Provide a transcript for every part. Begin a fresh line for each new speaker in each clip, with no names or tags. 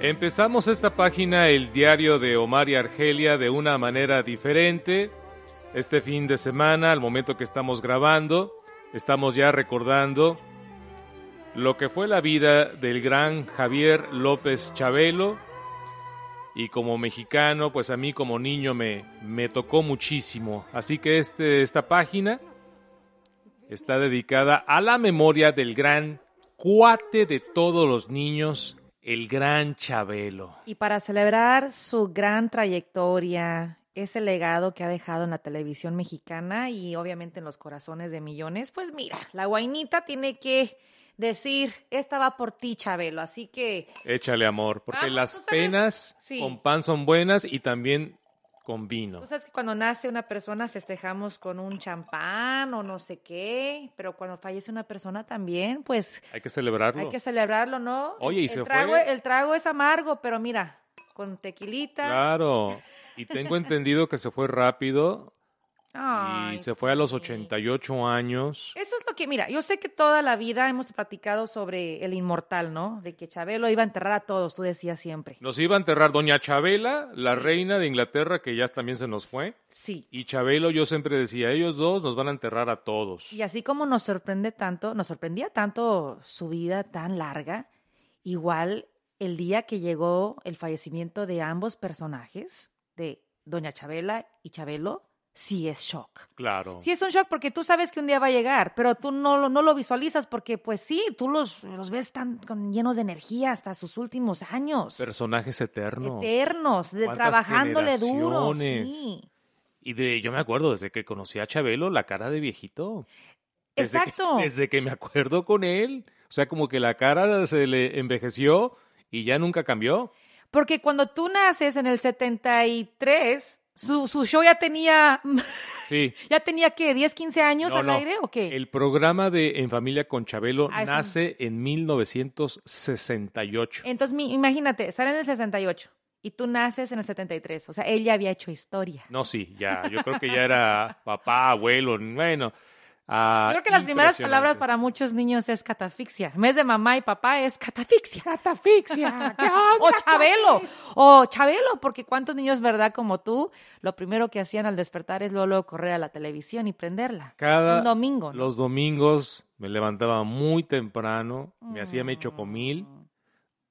Empezamos esta página, el diario de Omar y Argelia, de una manera diferente. Este fin de semana, al momento que estamos grabando, estamos ya recordando lo que fue la vida del gran Javier López Chabelo. Y como mexicano, pues a mí como niño me, me tocó muchísimo. Así que este, esta página está dedicada a la memoria del gran cuate de todos los niños, el gran Chabelo.
Y para celebrar su gran trayectoria, ese legado que ha dejado en la televisión mexicana y obviamente en los corazones de millones, pues mira, la guainita tiene que decir, esta va por ti, Chabelo. Así que
Échale amor, porque
Vamos,
las penas
sí.
con pan son buenas y también con vino.
tú sabes que cuando nace una persona festejamos con un champán o no sé qué, pero cuando fallece una persona también, pues
Hay que celebrarlo.
hay que celebrarlo, ¿no?
Oye, y
el
se
trago,
fue.
El trago es amargo, pero mira, con tequilita.
Claro. Y tengo entendido que se fue rápido y se fue a los
sí.
88 años.
Eso es lo que, mira, yo sé que toda la vida hemos platicado sobre el inmortal, ¿no? De que Chabelo iba a enterrar a todos, tú decías siempre.
Nos iba a enterrar Doña Chabela, la
Sí.
reina de Inglaterra, que ya también se nos fue.
Sí.
Y Chabelo, yo siempre decía, ellos dos nos van a enterrar a todos.
Y así como nos sorprende tanto, nos sorprendía tanto su vida tan larga, igual el día que llegó el fallecimiento de ambos personajes, de Doña Chabela y Chabelo, sí es shock.
Claro.
Sí es un shock porque tú sabes que un día va a llegar, pero tú no, lo- no lo visualizas porque pues sí, tú los, los ves tan con- llenos de energía hasta sus últimos años.
Personajes eternos.
Eternos, de,
¿Cuántas
trabajándole duro. Sí.
Y de, yo me acuerdo desde que conocí a Chabelo, la cara de viejito. Desde que-
Exacto.
desde que me acuerdo con él. O sea, como que la cara se le envejeció y ya nunca cambió.
Porque cuando tú naces en el 73, su, su show ya tenía,
Sí.
ya tenía ¿qué? 10, 15 años
No,
al
no.
aire o qué?
El programa de En Familia con Chabelo
Ah,
nace en 1968.
Entonces, mi- imagínate, sale en el 68 y tú naces en el 73. O sea, él ya había hecho historia.
No, sí, ya. Yo creo que ya era papá, abuelo, bueno. Ah,
Yo creo que las primeras palabras para muchos niños es catafixia. En vez de mamá y papá es catafixia.
Catafixia. ¿qué
O Chabelo, o Chabelo, porque cuántos niños, verdad, como tú, lo primero que hacían al despertar es luego, luego correr a la televisión y prenderla.
Cada
Un domingo, ¿no?
Los domingos me levantaba muy temprano, me hacía mi
Mm.
chocomil,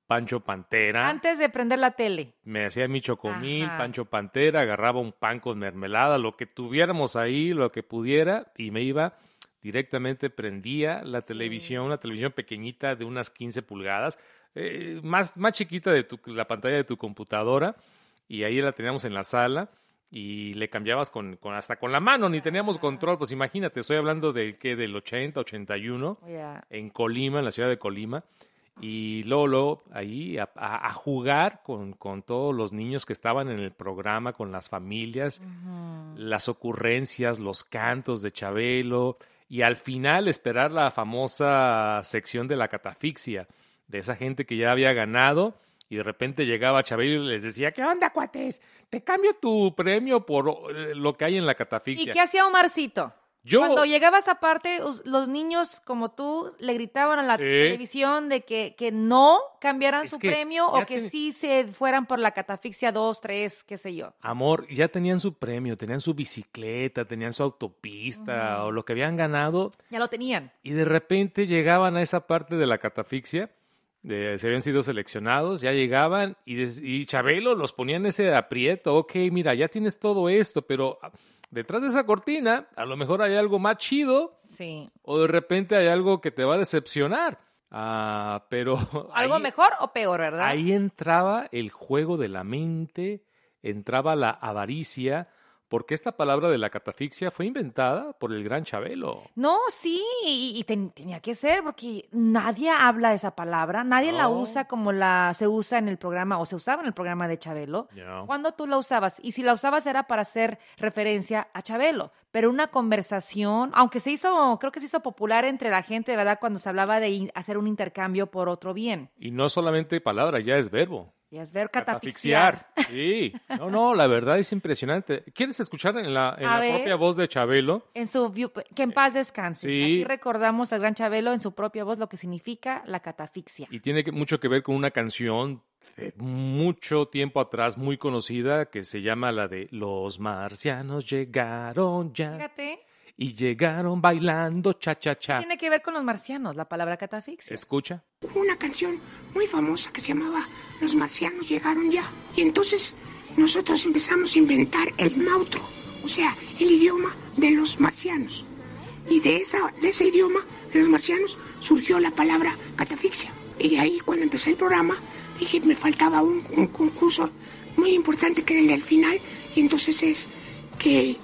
Pancho Pantera.
Antes de prender la tele.
Me hacía mi chocomil,
Ajá.
Pancho Pantera, agarraba un pan con mermelada, lo que tuviéramos ahí, lo que pudiera, y me iba directamente, prendía la televisión, una televisión pequeñita de unas 15 pulgadas, eh, más, más chiquita de tu, la pantalla de tu computadora, y ahí la teníamos en la sala, y le cambiabas con, con hasta con la mano, ni teníamos control, pues imagínate, estoy hablando de que del 80, 81,
Ya.
en Colima, en la ciudad de Colima, y luego ahí a, a- a jugar con, con todos los niños que estaban en el programa, con las familias, las ocurrencias, los cantos de Chabelo, y al final esperar la famosa sección de la catafixia, de esa gente que ya había ganado. Y de repente llegaba Chabelo y les decía, ¿qué onda, cuates? Te cambio tu premio por eh, lo que hay en la
¿Y
catafixia.
qué hacía Omarcito?
Yo,
Cuando llegaba esa parte, los niños como tú le gritaban a la
Sí.
televisión de que, que no cambiaran
Es
su premio o que
ten-
sí se fueran por la catafixia 2, 3, qué sé yo.
Amor, ya tenían su premio, tenían su bicicleta, tenían su autopista o lo que habían ganado
Ya lo tenían.
y de repente llegaban a esa parte de la catafixia, de, se habían sido seleccionados, ya llegaban y, des- y Chabelo los ponía en ese aprieto, ok, mira, ya tienes todo esto, pero ah, detrás de esa cortina a lo mejor hay algo más chido
Sí.
o de repente hay algo que te va a decepcionar. Ah, pero
¿Algo
ahí-
mejor o peor, verdad?
Ahí entraba el juego de la mente, entraba la avaricia, porque esta palabra de la catafixia fue inventada por el gran Chabelo.
No, sí, y, y ten- tenía que ser porque nadie habla esa palabra, nadie la usa como la se usa en el programa o se usaba en el programa de Chabelo.
No.
¿Cuándo tú la usabas? Y si la usabas era para hacer referencia a Chabelo, pero una conversación, aunque se hizo, creo que se hizo popular entre la gente, ¿verdad? Cuando se hablaba de hacer un intercambio por otro bien.
Y no solamente palabra, ya es verbo.
Y es ver
Catafixiar. Sí. No, no, la verdad es impresionante. ¿Quieres escuchar en la, en la
ver.
propia voz de Chabelo?
En su view- que en paz descanse.
Sí.
Aquí recordamos al gran Chabelo en su propia voz lo que significa la catafixia.
Y tiene mucho que ver con una canción de mucho tiempo atrás, muy conocida, que se llama la de Los marcianos llegaron ya
Fíjate,
y llegaron bailando cha cha cha.
tiene que ver con los marcianos, la palabra catafixia.
Escucha.
Hubo una canción muy famosa que se llamaba Los marcianos llegaron ya. Y entonces nosotros empezamos a inventar el mautro, o sea, el idioma de los marcianos. Y de, esa, de ese idioma de los marcianos surgió la palabra catafixia. Y ahí cuando empecé el programa dije me faltaba un, un concurso muy importante que era el del final. Y entonces es que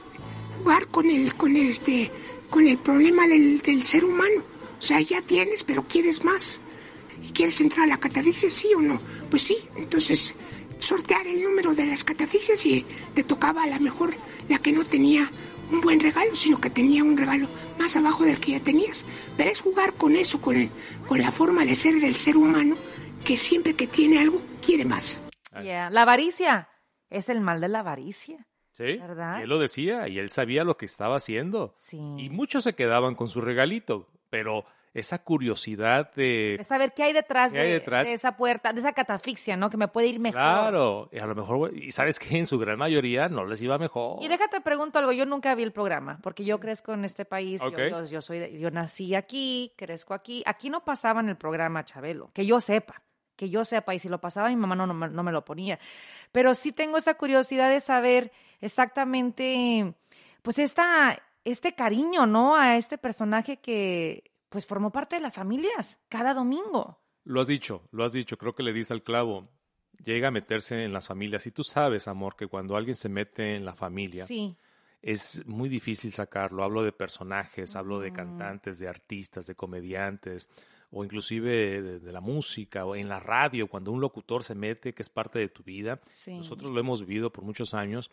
jugar con el, con el, este, con el problema del, del ser humano. O sea, ya tienes, pero quieres más. ¿Y quieres entrar a la catafixia, sí o no? Pues sí, entonces sortear el número de las catafixias y te tocaba a la mejor la que no tenía un buen regalo, sino que tenía un regalo más abajo del que ya tenías. Pero es jugar con eso, con, el- con la forma de ser del ser humano, que siempre que tiene algo, quiere más.
Yeah. La avaricia es el mal de la avaricia.
¿Sí?
¿Verdad?
Y él lo decía y él sabía lo que estaba haciendo.
Sí.
Y muchos se quedaban con su regalito, pero esa curiosidad de...
Es saber qué hay detrás,
¿Qué hay
de,
detrás?
de esa puerta, de esa catafixia, ¿no? Que me puede ir mejor.
Claro, y a lo mejor, y sabes que en su gran mayoría no les iba mejor.
Y déjate pregunto algo, yo nunca vi el programa, porque yo crezco en este país, yo-
Ok.
yo, yo soy, de- yo nací aquí, crezco aquí, aquí no pasaban el programa Chabelo, que yo sepa, que yo sepa, y si lo pasaba mi mamá no, no, no me lo ponía, pero sí tengo esa curiosidad de saber exactamente, pues esta, este cariño, ¿no? A este personaje que, pues formó parte de las familias cada domingo.
Lo has dicho, lo has dicho, creo que le dice al clavo. Llega a meterse en las familias. Y tú sabes, amor, que cuando alguien se mete en la familia,
Sí,
es muy difícil sacarlo. Hablo de personajes, hablo de cantantes, de artistas, de comediantes, o inclusive de, de la música, o en la radio, cuando un locutor se mete, que es parte de tu vida.
sí.
Nosotros lo hemos vivido por muchos años.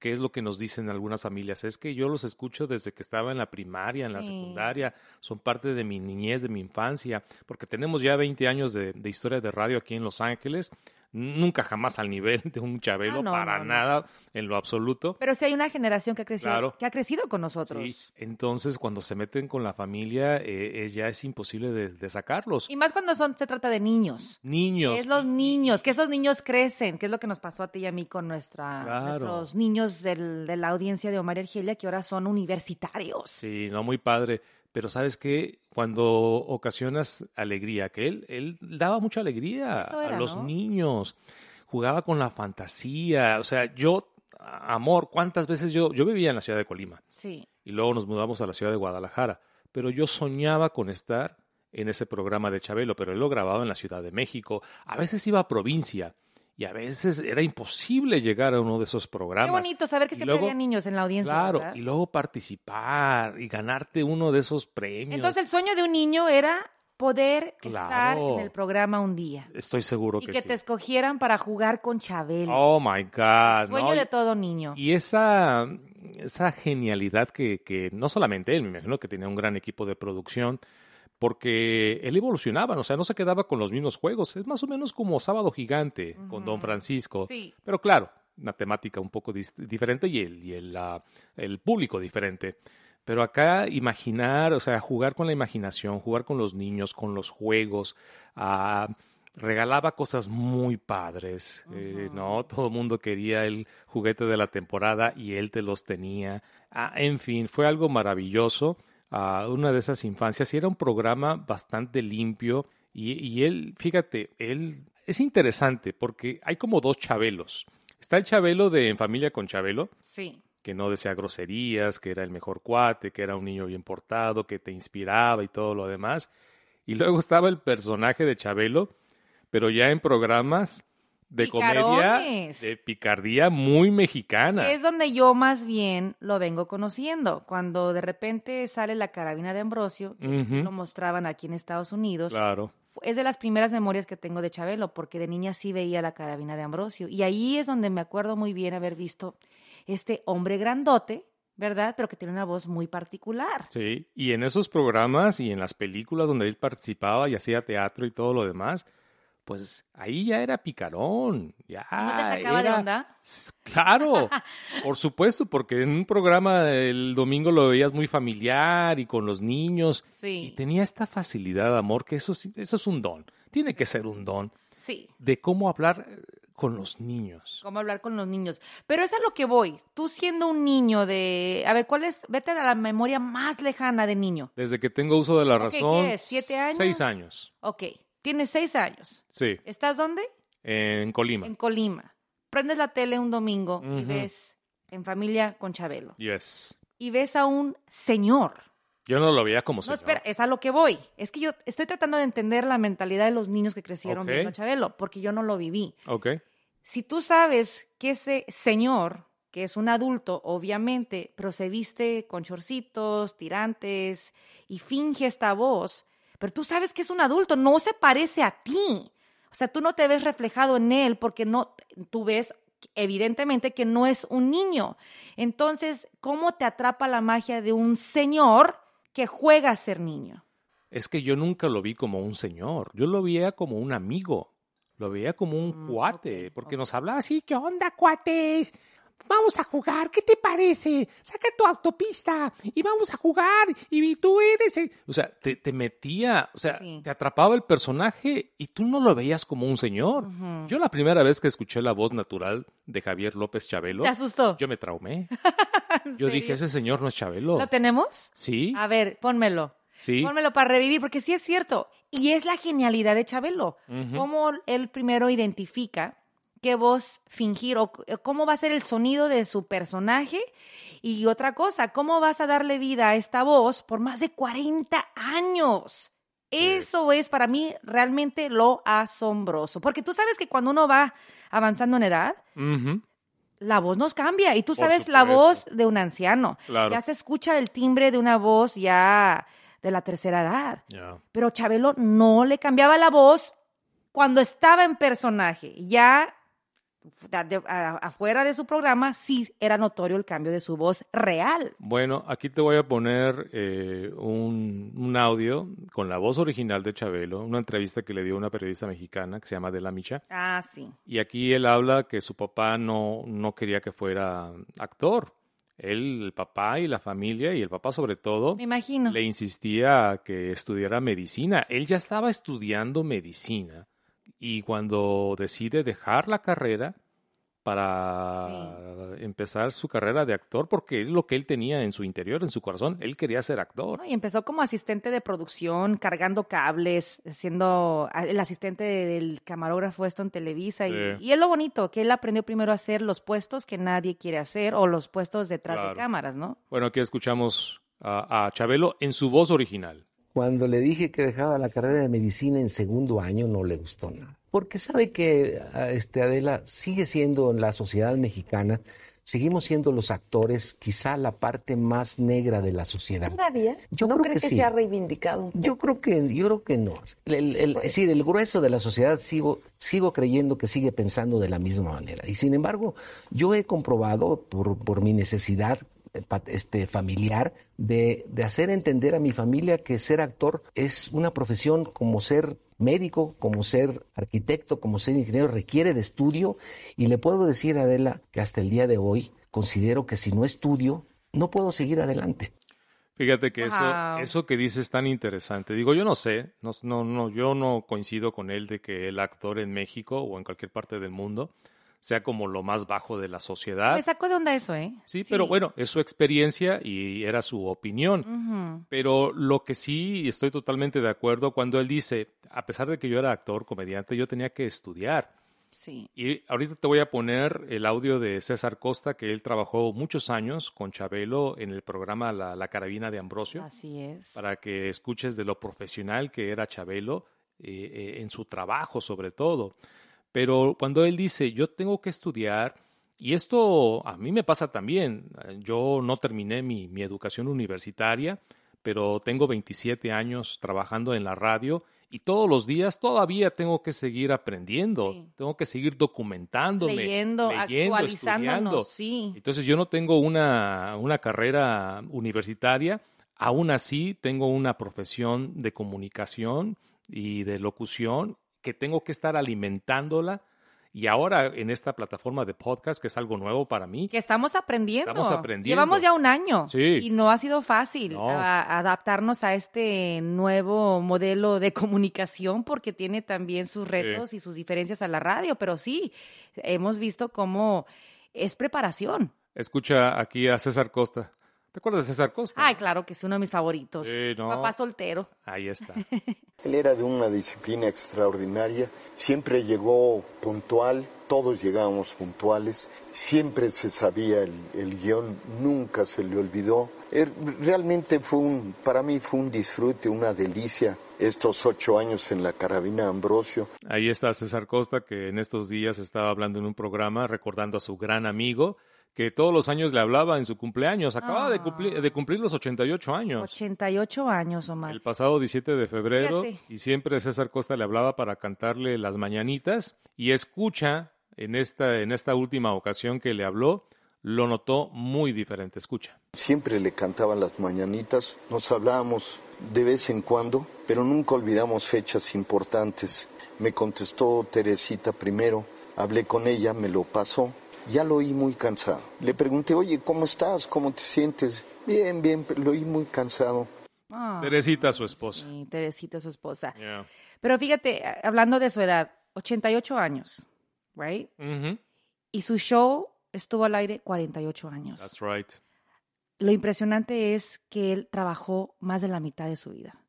¿Qué es lo que nos dicen algunas familias? Es que yo los escucho desde que estaba en la primaria, en la secundaria, son parte de mi niñez, de mi infancia, porque tenemos ya 20 años de, de historia de radio aquí en Los Ángeles, nunca jamás al nivel de un Chabelo,
Ah, no,
para
no, no.
nada, en lo absoluto.
Pero sí hay una generación que ha crecido,
Claro.
que ha crecido con nosotros.
Sí, entonces cuando se meten con la familia eh, eh, ya es imposible de, de sacarlos.
Y más cuando son, se trata de niños.
Niños.
Es los niños, que esos niños crecen, que es lo que nos pasó a ti y a mí con nuestra,
Claro.
nuestros niños del- de la audiencia de Omar y Argelia, que ahora son universitarios.
Sí, no muy padre. Pero sabes que cuando ocasionas alegría, que él, él daba mucha alegría a los
¿no?
niños, jugaba con la fantasía. O sea, yo, amor, ¿cuántas veces yo, yo vivía en la ciudad de Colima
Sí.
y luego nos mudamos a la ciudad de Guadalajara? Pero yo soñaba con estar en ese programa de Chabelo, pero él lo grababa en la Ciudad de México. A veces iba a provincia y a veces era imposible llegar a uno de esos programas.
Qué bonito saber que
Y
siempre
luego-
había niños en la audiencia.
Claro,
¿verdad?
y luego participar y ganarte uno de esos premios.
Entonces el sueño de un niño era poder estar en el programa un día.
Estoy seguro
Y
que,
que
sí.
te escogieran para jugar con Chabelo.
Oh my God.
sueño
¿no?
de todo niño.
Y esa, esa genialidad que, que no solamente él, me imagino que tenía un gran equipo de producción, porque él evolucionaba, o sea, no se quedaba con los mismos juegos. Es más o menos como Sábado Gigante con Don Francisco.
Sí.
Pero claro, una temática un poco diferente y, el, y el, ah, el público diferente. Pero acá imaginar, o sea, jugar con la imaginación, jugar con los niños, con los juegos, ah, regalaba cosas muy padres, eh, ¿no? Todo el mundo quería el juguete de la temporada y él te los tenía. Ah, en fin, fue algo maravilloso. Ah, una de esas infancias y era un programa bastante limpio y, y él, fíjate, él es interesante porque hay como dos chabelos. Está el chabelo de En Familia con Chabelo,
Sí.
que no decía groserías, que era el mejor cuate, que era un niño bien portado, que te inspiraba y todo lo demás. Y luego estaba el personaje de Chabelo, pero ya en programas de comedia, de picardía muy mexicana.
Es donde yo más bien lo vengo conociendo. Cuando de repente sale la carabina de Ambrosio, que lo mostraban aquí en Estados Unidos.
Claro.
Es de las primeras memorias que tengo de Chabelo, porque de niña sí veía la carabina de Ambrosio. Y ahí es donde me acuerdo muy bien haber visto este hombre grandote, ¿verdad? Pero que tiene una voz muy particular.
Sí, y en esos programas y en las películas donde él participaba y hacía teatro y todo lo demás, pues ahí ya era picarón. Ya
¿No te sacaba de onda?
Claro, por supuesto, porque en un programa el domingo lo veías muy familiar y con los niños. Y
Sí,
tenía esta facilidad, amor, que eso, eso es un don. Tiene que ser un don
sí.
de cómo hablar eh, con los niños.
Cómo hablar con los niños. Pero es a lo que voy. Tú siendo un niño de... A ver, ¿cuál es? Vete a la memoria más lejana de niño.
Desde que tengo uso de la razón.
¿qué es? ¿Siete años?
Seis años.
Ok, tienes seis años.
Sí,
¿Estás dónde?
en Colima.
En Colima. Prendes la tele un domingo y
Ujú.
ves En familia con Chabelo.
Yes.
Y ves a un señor.
Yo no lo veía como
No,
señor.
espera, es a lo que voy. Es que yo estoy tratando de entender la mentalidad de los niños que crecieron
Ok.
viendo a Chabelo, porque yo no lo viví.
Ok.
Si tú sabes que ese señor, que es un adulto, obviamente, pero se viste con chorcitos, tirantes y finge esta voz, pero tú sabes que es un adulto, no se parece a ti. O sea, tú no te ves reflejado en él porque no, tú ves evidentemente que no es un niño. Entonces, ¿cómo te atrapa la magia de un señor que juega a ser niño?
Es que yo nunca lo vi como un señor. Yo lo veía como un amigo. Lo veía como un
Mm,
cuate. porque nos hablaba así. ¿Qué onda, cuates? Vamos a jugar. ¿Qué te parece? Saca tu autopista y vamos a jugar. Y tú eres. el-". O sea, te, te metía. O sea,
Sí.
te atrapaba el personaje y tú no lo veías como un señor. Yo la primera vez que escuché la voz natural de Javier López Chabelo,
¿Te asustó?
yo me traumé.
¿En
Yo dije, ese señor no es Chabelo.
¿Lo tenemos?
Sí,
A ver, pónmelo.
sí.
Pónmelo para revivir, porque sí es cierto. Y es la genialidad de Chabelo. Cómo él primero identifica qué voz fingir o cómo va a ser el sonido de su personaje. Y otra cosa, cómo vas a darle vida a esta voz por más de 40 años. Eso es para mí realmente lo asombroso. Porque tú sabes que cuando uno va avanzando en edad, la voz nos cambia y tú sabes la voz de un anciano.
Claro.
Ya se escucha el timbre de una voz ya de la tercera edad. Pero Chabelo no le cambiaba la voz cuando estaba en personaje. Ya afuera de su programa sí era notorio el cambio de su voz real.
Bueno, aquí te voy a poner eh, un, un audio con la voz original de Chabelo, una entrevista que le dio una periodista mexicana que se llama Adela Micha.
Ah, sí.
Y aquí él habla que su papá no, no quería que fuera actor. Él, el papá y la familia, y el papá sobre todo,
Me imagino.
le insistía a que estudiara medicina. Él ya estaba estudiando medicina y cuando decide dejar la carrera para empezar su carrera de actor, porque es lo que él tenía en su interior, en su corazón, él quería ser actor.
Y empezó como asistente de producción, cargando cables, siendo el asistente del camarógrafo esto en Televisa. Y, y es lo bonito, que él aprendió primero a hacer los puestos que nadie quiere hacer o los puestos detrás
Claro.
de cámaras, ¿no?
Bueno, aquí escuchamos a, a Chabelo en su voz original.
Cuando le dije que dejaba la carrera de medicina en segundo año, no le gustó nada. Porque sabe que a- este, Adela sigue siendo en la sociedad mexicana, seguimos siendo los actores quizá la parte más negra de la sociedad.
¿Todavía?
Yo
¿No
creo
cree
que
que,
sí.
se ha reivindicado un poco?
Yo creo que, yo creo que no. El, el- el- es decir, el grueso de la sociedad sigo, sigo creyendo que sigue pensando de la misma manera. Y sin embargo, yo he comprobado por, por mi necesidad este, familiar de, de hacer entender a mi familia que ser actor es una profesión como ser médico, como ser arquitecto, como ser ingeniero, requiere de estudio. Y le puedo decir a Adela que hasta el día de hoy considero que si no estudio, no puedo seguir adelante.
Fíjate que eso,
Wow.
eso que dice es tan interesante. Digo, yo no sé, no, no, no, yo no coincido con él de que el actor en México o en cualquier parte del mundo sea como lo más bajo de la sociedad.
Me sacó de onda eso, ¿eh?
Sí, pero bueno, es su experiencia y era su opinión. Pero lo que sí estoy totalmente de acuerdo cuando él dice, a pesar de que yo era actor, comediante, yo tenía que estudiar.
Sí.
Y ahorita te voy a poner el audio de César Costa, que él trabajó muchos años con Chabelo en el programa La, La Carabina de Ambrosio,
Así es.
para que escuches de lo profesional que era Chabelo eh, eh, en su trabajo sobre todo. Pero cuando él dice, yo tengo que estudiar, y esto a mí me pasa también, eh, yo no terminé mi, mi educación universitaria, pero tengo 27 años trabajando en la radio y todos los días todavía tengo que seguir aprendiendo,
Sí.
tengo que seguir documentándome,
Leyendo,
leyendo,
actualizándonos, sí.
Entonces yo no tengo una, una carrera universitaria, aún así tengo una profesión de comunicación y de locución que tengo que estar alimentándola. Y ahora en esta plataforma de podcast, que es algo nuevo para mí,
Que estamos aprendiendo.
Estamos aprendiendo.
Llevamos ya un año.
Sí.
Y no ha sido fácil
No.
a- adaptarnos a este nuevo modelo de comunicación porque tiene también sus retos y sus diferencias a la radio. Pero sí, hemos visto cómo es preparación.
escucha aquí a César Costa. ¿Te acuerdas de César Costa?
Ay, claro que es uno de mis favoritos.
Sí, no.
Papá soltero.
Ahí está.
Él era de una disciplina extraordinaria, siempre llegó puntual, todos llegábamos puntuales, siempre se sabía el, el guion, nunca se le olvidó. Er- realmente fue un, para mí fue un disfrute, una delicia estos ocho años en la carabina Ambrosio.
Ahí está César Costa, que en estos días estaba hablando en un programa recordando a su gran amigo, que todos los años le hablaba en su cumpleaños. Acaba de, cumplir, de cumplir los 88 años.
88 años, Omar.
El pasado 17 de febrero
Fíjate.
y siempre César Costa le hablaba para cantarle las mañanitas y escucha en esta, en esta última ocasión que le habló, lo notó muy diferente. Escucha.
Siempre le cantaban las mañanitas, nos hablábamos de vez en cuando, pero nunca olvidamos fechas importantes. Me contestó Teresita primero, hablé con ella, me lo pasó, ya lo oí muy cansado. Le pregunté, oye, ¿cómo estás? ¿Cómo te sientes? Bien, bien, pero lo oí muy cansado.
Ah,
Teresita, su esposa.
Sí, Teresita, su esposa.
Yeah.
Pero fíjate, hablando de su edad, 88 años, right?
Ujú.
Y su show estuvo al aire 48 años.
That's right.
Lo impresionante es que él trabajó más de la mitad de su vida.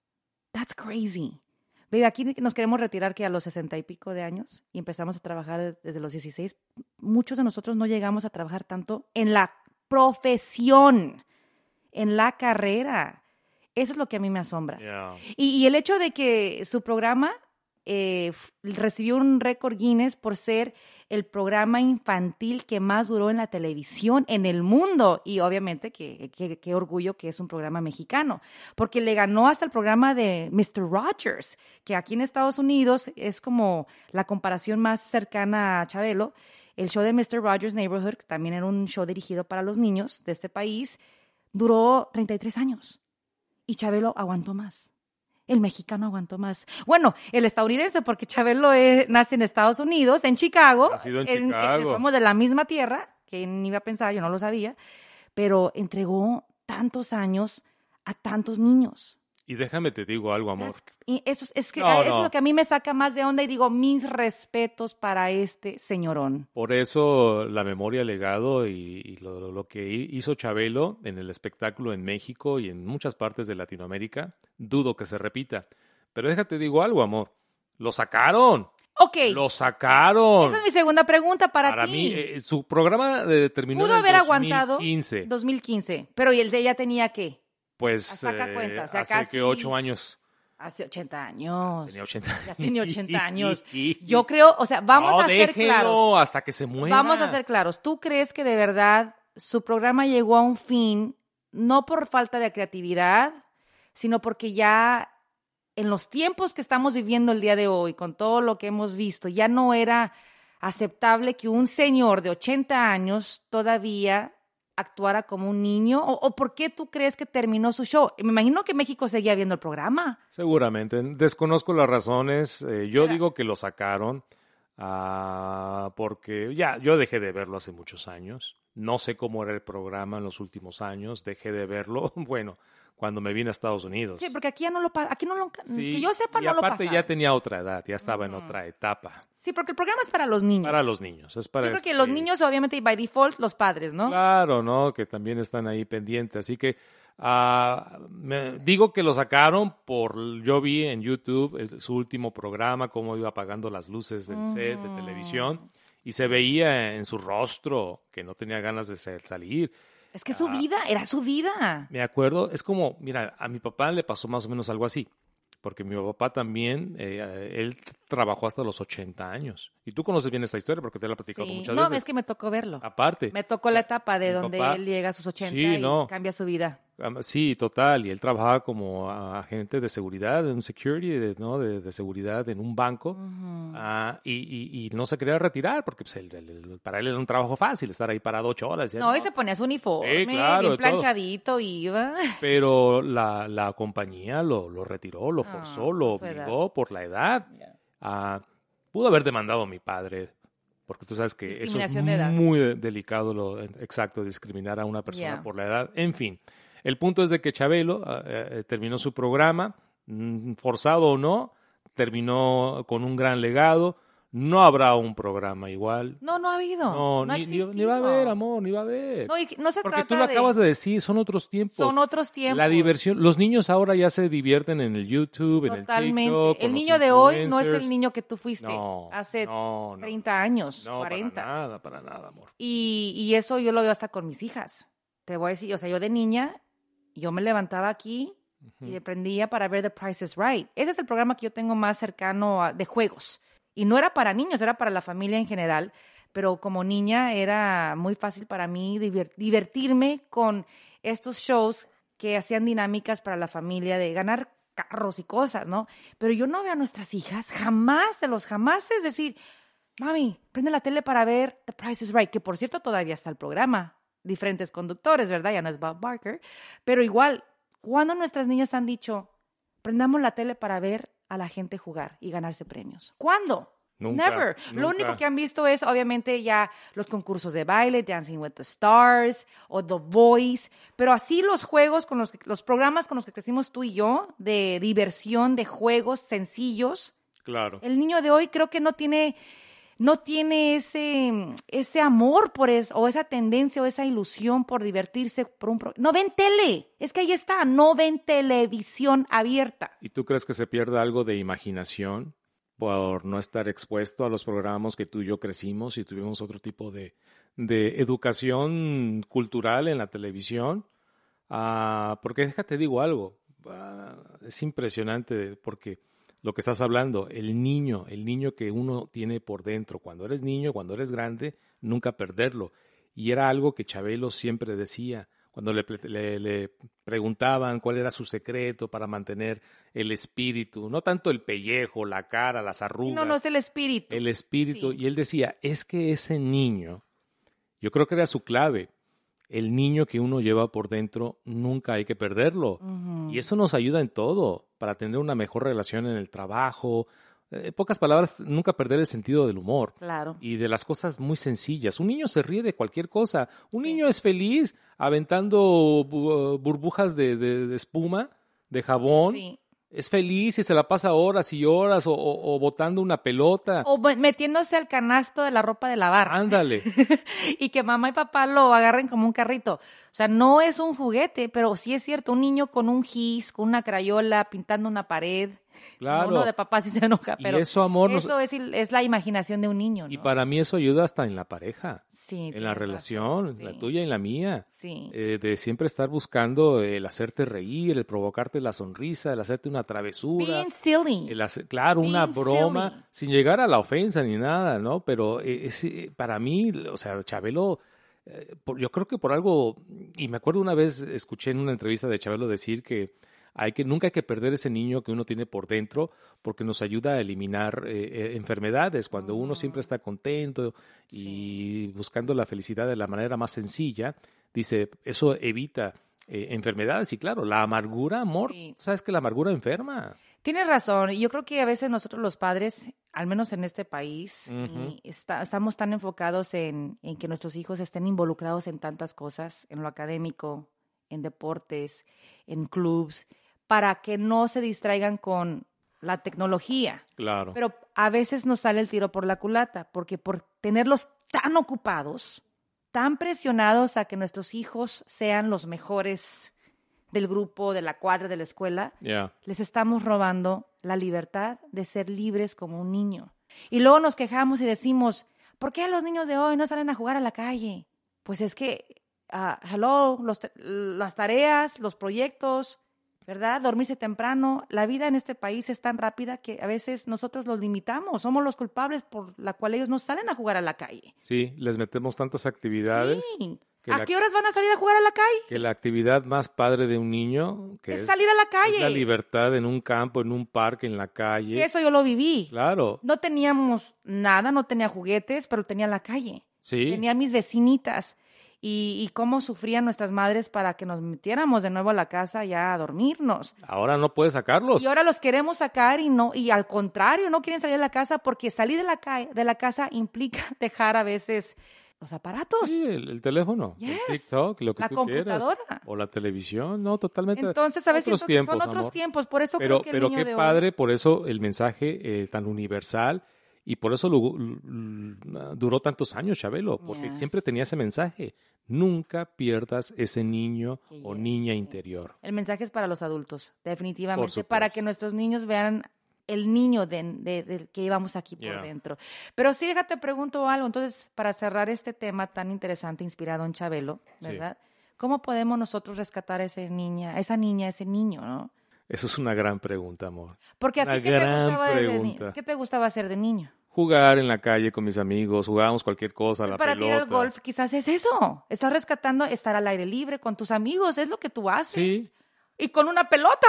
That's crazy. Baby, aquí nos queremos retirar que a los 60 y pico de años y empezamos a trabajar desde los 16. Muchos de nosotros no llegamos a trabajar tanto en la profesión, en la carrera. Eso es lo que a mí me asombra.
Yeah.
Y, y el hecho de que su programa eh, recibió un récord Guinness por ser el programa infantil que más duró en la televisión en el mundo. Y obviamente qué orgullo que es un programa mexicano, porque le ganó hasta el programa de Mr. Rogers, que aquí en Estados Unidos es como la comparación más cercana a Chabelo. El show de Mr. Rogers Neighborhood, que también era un show dirigido para los niños de este país, duró 33 años. Y Chabelo aguantó más. El mexicano aguantó más. Bueno, el estadounidense, porque Chabelo eh, nace en Estados Unidos, en Chicago.
Nacido en Chicago.
somos de la misma tierra, que ni iba a pensar, yo no lo sabía, pero entregó tantos años a tantos niños.
Y déjame te digo algo, amor.
Eso es, que
No, no.
lo que a mí me saca más de onda y digo, mis respetos para este señorón.
Por eso la memoria, legado y, y lo, lo que hi- hizo Chabelo en el espectáculo en México y en muchas partes de Latinoamérica, dudo que se repita. Pero déjate digo algo, amor. Lo sacaron.
Ok,
Lo sacaron.
esa es mi segunda pregunta para,
Para
ti.
mí, eh, su programa eh, terminó
Pudo
en
haber aguantado
2015.
2015, pero ¿y el de ella tenía qué?
Pues
Saca
eh,
cuenta, o sea,
hace
casi-
que ocho años.
Hace 80 años.
Tenía 80
Ya tenía 80 años. Yo creo, o sea, vamos
No,
a ser claros.
hasta que se muera.
Vamos a ser claros. ¿Tú crees que de verdad su programa llegó a un fin no por falta de creatividad, sino porque ya en los tiempos que estamos viviendo el día de hoy, con todo lo que hemos visto, ya no era aceptable que un señor de 80 años todavía actuara como un niño? ¿O, o por qué tú crees que terminó su show? Me imagino que México seguía viendo el programa.
Seguramente. Desconozco las razones. Eh, yo digo que lo sacaron ah, porque ya yo dejé de verlo hace muchos años. No sé cómo era el programa en los últimos años. Dejé de verlo, bueno, cuando me vine a Estados Unidos.
Sí, porque aquí ya no lo aquí no lo
Sí,
que yo sepa
y
no lo
aparte ya tenía otra edad, ya estaba en otra etapa.
Sí, porque el programa es para los niños.
Para los niños. Es para
Yo creo que los niños, obviamente, y by default, los padres, ¿no?
Claro, ¿no? Que también están ahí pendientes. Así que ah, me- digo que lo sacaron por, yo vi en YouTube el- su último programa, cómo iba apagando las luces del set de televisión y se veía en su rostro que no tenía ganas de sa- salir.
Es que su vida, era su vida.
Me acuerdo, es como, mira, a mi papá le pasó más o menos algo así. Porque mi papá también, eh, él trabajó hasta los 80 años. Y tú conoces bien esta historia porque te la he platicado
Sí.
muchas
No,
veces.
es que me tocó verlo.
Aparte.
Me tocó la etapa de donde
papá-
él llega a sus 80
Sí,
y
no.
cambia su vida.
Sí, total. Y él trabajaba como agente de seguridad, en un security, de, ¿no? de, de seguridad en un banco. Ah, y, y- y no se quería retirar porque pues, el- el- el- para él era un trabajo fácil estar ahí parado ocho horas.
No, y se ponía su uniforme,
Sí, claro,
bien planchadito, y iba.
Pero la, la compañía lo, lo retiró, lo
Ah,
forzó, lo
edad.
obligó por la edad. Ah, pudo haber demandado a mi padre, porque tú sabes que eso es
de
muy de- delicado, lo exacto, discriminar a una persona
Yeah.
por la edad. En fin, el punto es de que Chabelo ah, eh, terminó su programa, mm, forzado o no, terminó con un gran legado. No habrá un programa igual.
No, no ha habido.
No,
No, ha
ni, ni- ni va a haber, amor, ni va a haber.
No, y no se
Porque
trata
tú lo
de-
acabas de decir, son otros tiempos.
Son otros tiempos.
La diversión, los niños ahora ya se divierten en el YouTube, en el. TikTok.
el niño de hoy no es el niño que tú fuiste
No,
hace
no, no.
30 años,
No,
40.
para nada, para nada, amor.
Y, y eso yo lo veo hasta con mis hijas. Te voy a decir, o sea, yo de niña, yo me levantaba aquí y prendía para ver The Price is Right. Ese es el programa que yo tengo más cercano a- de juegos. Y no era para niños, era para la familia en general. Pero como niña era muy fácil para mí divertirme con estos shows que hacían dinámicas para la familia de ganar carros y cosas, ¿no? Pero yo no veo a nuestras hijas jamás de los jamás es decir, Mami, prende la tele para ver The Price is Right, que por cierto todavía está el programa. Diferentes conductores, ¿verdad? Ya no es Bob Barker. Pero igual, ¿cuándo nuestras niñas han dicho, prendamos la tele para ver a la gente jugar y ganarse premios? ¿Cuándo?
Nunca,
Never. Lo único que han visto es, obviamente, ya los concursos de baile, Dancing with the Stars o The Voice. Pero así los juegos, con los, que- los programas con los que crecimos tú y yo, de diversión, de juegos sencillos,
Claro.
el niño de hoy creo que no tiene, no tiene ese, ese amor por eso, o esa tendencia o esa ilusión por divertirse por un pro- No ven tele, es que ahí está, no ven televisión abierta.
¿Y tú crees que se pierde algo de imaginación por no estar expuesto a los programas que tú y yo crecimos y tuvimos otro tipo de, de educación cultural en la televisión? Ah, porque déjate digo algo, ah, es impresionante porque lo que estás hablando, el niño, el niño que uno tiene por dentro, cuando eres niño, cuando eres grande, nunca perderlo. Y era algo que Chabelo siempre decía, cuando le, ple- le- le preguntaban cuál era su secreto para mantener el espíritu, no tanto el pellejo, la cara, las arrugas,
No, no es el espíritu.
el espíritu.
Sí.
Y él decía, es que ese niño, yo creo que era su clave, el niño que uno lleva por dentro, nunca hay que perderlo. Y eso nos ayuda en todo, para tener una mejor relación en el trabajo. Eh, En pocas palabras, nunca perder el sentido del humor.
Claro.
Y de las cosas muy sencillas. Un niño se ríe de cualquier cosa. Un
Sí.
niño es feliz aventando bu- burbujas de, de- de espuma, de jabón.
Sí.
Es feliz y se la pasa horas y horas o, o- o botando una pelota.
O me- metiéndose al canasto de la ropa de lavar.
Ándale.
y que mamá y papá lo agarren como un carrito. O sea, no es un juguete, pero sí es cierto, un niño con un gis, con una crayola, pintando una pared.
Claro.
Uno de papá sí se enoja,
Y
pero
eso, amor, nos-
eso es, il- es la imaginación de un niño, ¿no?
Y para mí eso ayuda hasta en la pareja,
sí,
en la relación, la tuya y la mía.
Sí.
Eh, de siempre estar buscando el hacerte reír, el provocarte la sonrisa, el hacerte una travesura.
Being silly.
el hacer- claro, una broma,
silly.
sin llegar a la ofensa ni nada, ¿no? Pero eh, es, eh, para mí, o sea, Chabelo, eh, por- yo creo que por algo, y me acuerdo una vez, escuché en una entrevista de Chabelo decir que hay que nunca hay que perder ese niño que uno tiene por dentro porque nos ayuda a eliminar eh, eh, enfermedades cuando uno siempre está contento y buscando la felicidad de la manera más sencilla. Dice eso evita eh, enfermedades y claro la amargura amor
Sí.
sabes que la amargura enferma
Tienes razón. y Yo creo que a veces nosotros los padres, al menos en este país, está- estamos tan enfocados en, en que nuestros hijos estén involucrados en tantas cosas, en lo académico, en deportes, en clubs, para que no se distraigan con la tecnología.
claro
Pero a veces nos sale el tiro por la culata, porque por tenerlos tan ocupados, tan presionados a que nuestros hijos sean los mejores del grupo, de la cuadra, de la escuela, les estamos robando la libertad de ser libres como un niño. Y luego nos quejamos y decimos, ¿por qué los niños de hoy no salen a jugar a la calle? Pues es que, ah, hello, los las tareas, los proyectos, ¿verdad? Dormirse temprano. La vida en este país es tan rápida que a veces nosotros los limitamos. Somos los culpables por la cual ellos no salen a jugar a la calle.
Sí, les metemos tantas actividades
Sí.
que
¿A
la-
qué horas van a salir a jugar a la calle?
que la actividad más padre de un niño que
Es
es,
salir a la
es
calle.
la libertad en un campo, en un parque, en la calle.
Que eso yo lo viví.
Claro,
No teníamos nada, no tenía juguetes, pero tenía la calle.
sí.
Tenía mis vecinitas. Y, y cómo sufrían nuestras madres para que nos metiéramos de nuevo a la casa ya a dormirnos.
Ahora no puedes sacarlos.
Y ahora los queremos sacar y no, y al contrario, no quieren salir de la casa porque salir de la, ca- de la casa implica dejar a veces los aparatos.
Sí, el, el teléfono, el
Yes.
TikTok, lo que
La
tú quieras.
computadora.
O la televisión, no, totalmente.
Entonces, a veces son otros
amor.
tiempos, por eso
Pero,
creo que el
pero
niño
qué
de hoy-
padre, por eso el mensaje eh, tan universal y por eso duró tantos años, Chabelo, porque
Yes.
siempre tenía ese mensaje. Nunca pierdas ese niño o niña interior.
El mensaje es para los adultos, definitivamente, para que nuestros niños vean el niño de, que íbamos aquí por
Yeah.
dentro. Pero sí, déjate pregunto algo. Entonces, para cerrar este tema tan interesante, inspirado en Chabelo,
Sí.
¿verdad? ¿Cómo podemos nosotros rescatar a esa niña, esa niña, ese niño, no?
Eso es una gran pregunta, amor.
Porque a ti, ¿qué te, gustaba. ¿qué te gustaba hacer de niño?
Jugar en la calle con mis amigos, jugábamos cualquier cosa,
Pues
la
para ti
pelota.
el golf quizás es eso. Estás rescatando estar al aire libre con tus amigos, es lo que tú haces.
Sí.
Y con una pelota,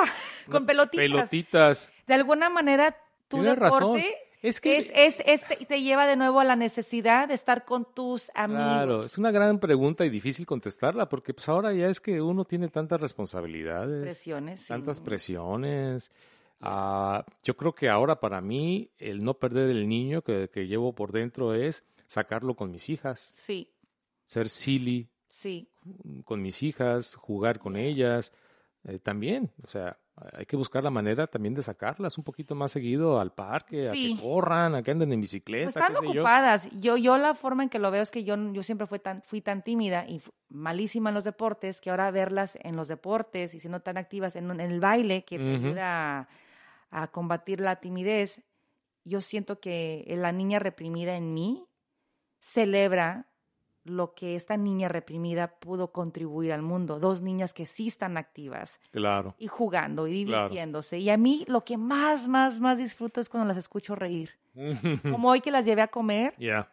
con pelotitas.
Pelotitas.
De alguna manera, tu
Tienes
deporte
razón. Es que-
es, es- es- te, te lleva de nuevo a la necesidad de estar con tus amigos.
Claro, es una gran pregunta y difícil contestarla porque pues ahora ya es que uno tiene tantas responsabilidades,
Presiones, sí.
tantas presiones. Ah, yo creo que ahora para mí el no perder el niño que, que llevo por dentro es sacarlo con mis hijas,
Sí,
ser silly
sí.
con mis hijas, jugar con ellas, eh, también, o sea, hay que buscar la manera también de sacarlas un poquito más seguido al parque, a que corran, a que anden en bicicleta,
Pues están
qué sé yo.
ocupadas. Yo. yo, la forma en que lo veo es que yo, yo siempre fui tan, fui tan tímida y malísima en los deportes que ahora verlas en los deportes y siendo tan activas en, en el baile que te ayuda a, combatir la timidez, yo siento que la niña reprimida en mí celebra lo que esta niña reprimida pudo contribuir al mundo. Dos niñas que sí están activas
Claro.
y jugando y
Claro.
divirtiéndose. Y a mí lo que más, más, más disfruto es cuando las escucho reír. Como hoy que las llevé a comer
Ya.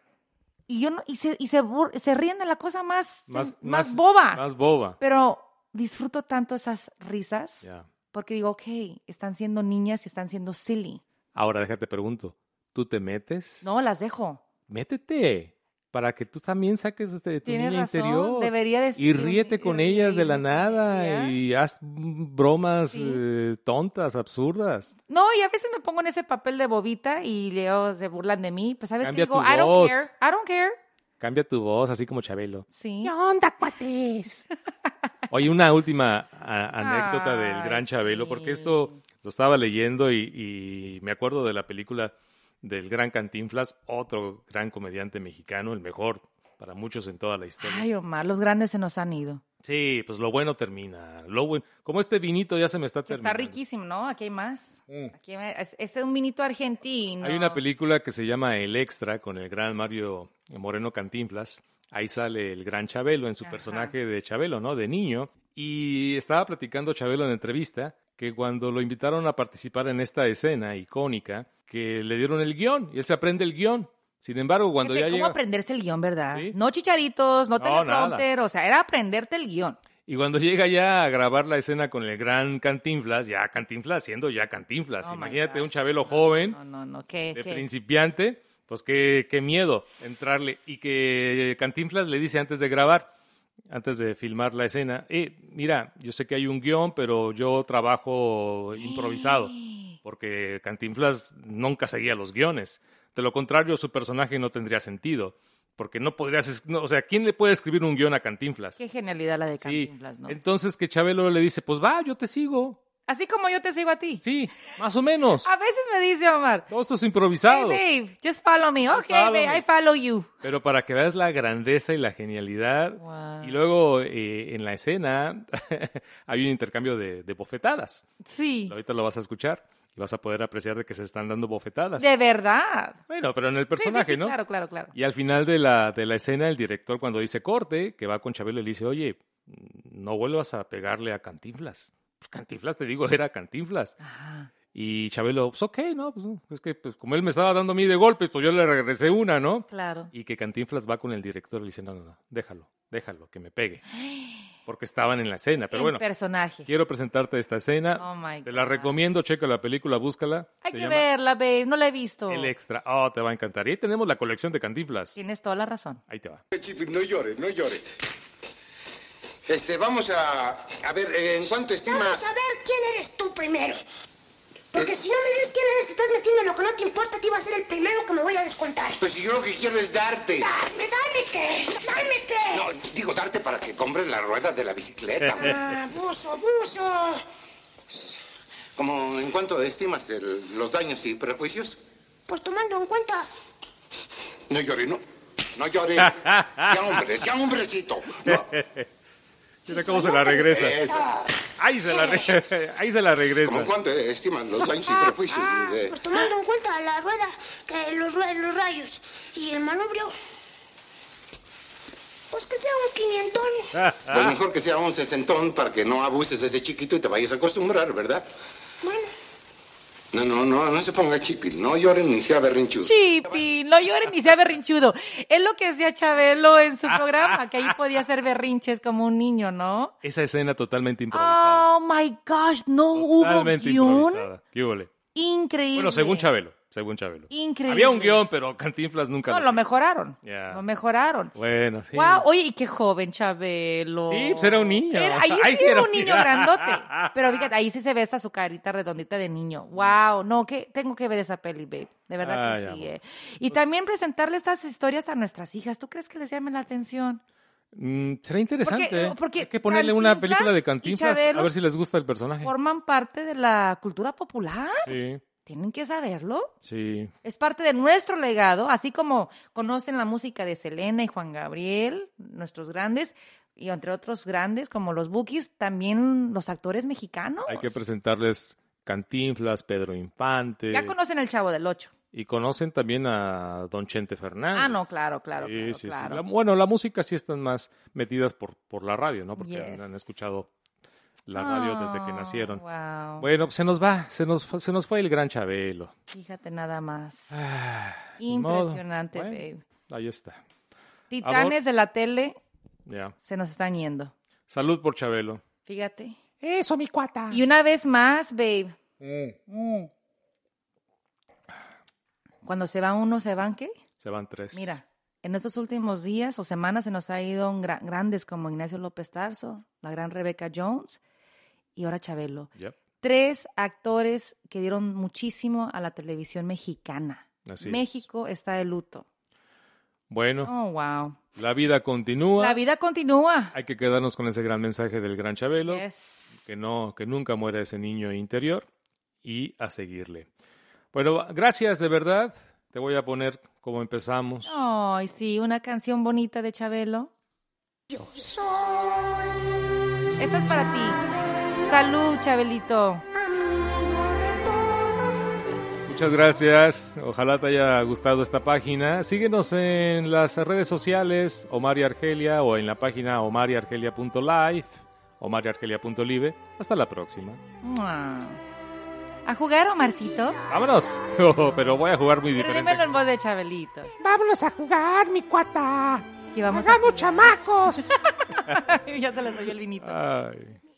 y yo no- y se, y se, ríen de la cosa más,
Más,
más, boba.
Más boba.
Pero disfruto tanto esas risas
Ya.
Porque digo, ok, están siendo niñas y están siendo silly.
Ahora déjate pregunto, ¿tú te metes?
No, las dejo.
Métete para que tú también saques este, de tu
Tienes
niña
razón,
interior.
debería de
y ríete con ellas de la
reírme,
nada
¿ya?
y haz bromas
Sí.
eh, tontas, absurdas.
No, y a veces me pongo en ese papel de bobita y luego se burlan de mí. Pues sabes que
Cambia
digo,
tu
I don't
voz.
care, I don't care.
Cambia tu voz, así como Chabelo.
Sí.
¿Qué onda, cuates?
Oye, una última anécdota del gran Chabelo, porque
sí.
esto lo estaba leyendo y, y me acuerdo de la película del gran Cantinflas, otro gran comediante mexicano, el mejor para muchos en toda la historia.
Ay, Omar, los grandes se nos han ido.
Sí, pues lo bueno termina. Lo bueno, como este vinito ya se me está
Que está
terminando.
riquísimo, ¿no? Aquí hay más.
Mm.
Aquí hay más. Es- Este es un vinito argentino.
Hay una película que se llama El Extra con el gran Mario Moreno Cantinflas. Ahí sale el gran Chabelo en su
Ajá.
personaje de Chabelo, ¿no? De niño. Y estaba platicando Chabelo en entrevista que cuando lo invitaron a participar en esta escena icónica, que le dieron el guion y él se aprende el guion. Sin embargo, cuando ya
¿Cómo
llega...
aprenderse el guion, verdad?
Sí.
No chicharitos, no
No,
teleprompter, o sea, era aprenderte el guion.
Y cuando llega ya a grabar la escena con el gran Cantinflas, ya Cantinflas siendo ya Cantinflas.
Oh,
Imagínate un. Chabelo joven,
No, no, no, ¿qué?
de
qué?
principiante, pues qué, qué miedo entrarle. Y que Cantinflas le dice antes de grabar, antes de filmar la escena, eh, mira, yo sé que hay un guion, pero yo trabajo improvisado, porque Cantinflas nunca seguía los guiones. De lo contrario, su personaje no tendría sentido, porque no podrías, no, o sea, ¿quién le puede escribir un guion a Cantinflas?
Qué genialidad la de
Sí,
Cantinflas, ¿no?
entonces que Chabelo le dice, pues va, yo te sigo.
Así como yo te sigo a ti.
Sí, más o menos.
A veces me dice Omar,
Todo esto es
hey
improvisado.
babe, just follow me.
Just
Ok,
follow
babe,
me.
I follow you.
Pero para que veas la grandeza y la genialidad.
Wow.
Y luego eh, en la escena hay un intercambio de, de bofetadas.
Sí,
Ahorita lo vas a escuchar y vas a poder apreciar de que se están dando bofetadas.
de verdad.
Bueno, pero en el
Sí, sí,
personaje,
sí,
¿no?
Claro, claro, claro.
Y al final de la, de la escena, el director, cuando dice corte, que va con Chabelo, le dice, oye, no vuelvas a pegarle a Cantinflas. Pues Cantinflas, te digo, era Cantinflas.
Ajá.
Y Chabelo, pues ok, ¿no? Pues, es que pues, como él me estaba dando a mí de golpe, pues yo le regresé una, ¿no?
Claro.
Y que Cantinflas va con el director y le dice, no, no, no, déjalo, déjalo, que me pegue. Porque estaban en la escena. Pero
El
bueno,
personaje.
quiero presentarte esta escena.
Oh my
Te la recomiendo, checa la película, búscala.
Hay
Se
que
llama
verla, babe. No la he visto.
El Extra. Oh, te va a encantar. Y ahí tenemos la colección de Cantinflas.
Tienes toda la razón.
Ahí te va.
No llores, no llores. Este, vamos a... A ver, eh, ¿en cuánto estima...?
Vamos a ver quién eres tú primero. Porque si no me dices quién eres, te estás metiendo en lo que no te importa, te iba a ser el primero que me voy a descontar.
Pues yo lo que quiero es darte.
Dame, dame qué, dame qué.
No, digo darte para que compres la rueda de la bicicleta.
Ah, buzo, buzo.
¿Cómo, ¿En cuánto estimas el- los daños y prejuicios?
Pues tomando en cuenta.
No llore, no. No llore. Sea hombre, sea hombrecito. No.
Mira cómo se la regresa. Ahí se la, re- ahí se la regresa.
¿Cómo cuánto estiman los daños y
Ah,
prejuicios?
ah,
de-
Pues tomando en cuenta la rueda, que los, los rayos y el manubrio. Pues que sea un quinientón.
Pues mejor que sea un sesentón para que no abuses de ese chiquito y te vayas a acostumbrar, ¿verdad?
Bueno,
No, no, no, no se ponga chipil. No lloren ni sea berrinchudo.
Chipi, no llore ni sea berrinchudo. Es lo que decía Chabelo en su programa, que ahí podía hacer berrinches como un niño, ¿no?
Esa escena totalmente improvisada.
Oh my gosh, no hubo
totalmente
guion.
improvisada. ¿Qué hubo?
Increíble.
Bueno, según Chabelo. Según Chabelo.
Increíble.
Había un guion, pero Cantinflas nunca
No,
lo
mejoraron.
Ya.
Lo mejoraron.
Bueno, sí.
Wow, oye, y qué joven Chabelo.
Sí, pues era un niño.
Era- ahí,
Ahí
sí
sí
era
era
un niño grandote. Pero fíjate, ahí sí se ve hasta su carita redondita de niño. Wow, no, que tengo que ver esa peli, babe. De verdad que sí.
amor.
eh. Y también presentarle estas historias a nuestras hijas. ¿Tú crees que les llamen la atención?
Mm, será interesante.
Porque-
¿eh?
porque
Hay que ponerle una película de Cantinflas a ver si les gusta el personaje.
Forman parte de la cultura popular.
Sí,
Tienen que saberlo.
sí.
Es parte de nuestro legado, así como conocen la música de Selena y Juan Gabriel, nuestros grandes, y entre otros grandes como los Bookies, también los actores mexicanos.
Hay que presentarles Cantinflas, Pedro Infante.
Ya conocen el Chavo del Ocho.
Y conocen también a Don Chente Fernández.
Ah, no, claro, claro,
Sí,
claro,
sí, sí. La- bueno, la música sí están más metidas por, por la radio, ¿no? Porque han escuchado la radio desde que
Oh,
nacieron.
wow.
Bueno, pues se nos va, se nos, fue- se nos fue el gran Chabelo.
Fíjate nada más.
Ah.
Impresionante,
Bueno,
babe.
Ahí está.
Titanes de la tele
Ya.
se nos están yendo.
Salud por Chabelo.
Fíjate.
eso, mi cuata.
Y una vez más, babe.
Mm.
Cuando se va uno, ¿se van qué?
Se van tres.
Mira, en estos últimos días o semanas se nos ha ido un gra- grandes como Ignacio López Tarso, la gran Rebecca Jones y ahora Chabelo.
Yep.
Tres actores que dieron muchísimo a la televisión mexicana.
Así es.
México está de luto.
Bueno,
Oh, wow.
la vida continúa.
La vida continúa.
Hay que quedarnos con ese gran mensaje del gran Chabelo.
Yes.
Que no, que nunca muera ese niño interior y a seguirle. Bueno, gracias de verdad. Te voy a poner como empezamos.
Ay, sí, una canción bonita de Chabelo. Esta es para ti. Salud, Chabelito.
Muchas gracias. Ojalá te haya gustado esta página. Síguenos en las redes sociales, Omar y Argelia, o en la página omariargelia.live, omariargelia.live. Hasta la próxima.
¿A jugar, Omarcito?
Vámonos. Oh, pero voy a jugar muy
Pero
diferente.
dímelo en voz de Chabelito.
Vámonos a jugar, mi cuata.
Que vamos a
Hagamos chamacos.
ya se les oyó el vinito.
Ay.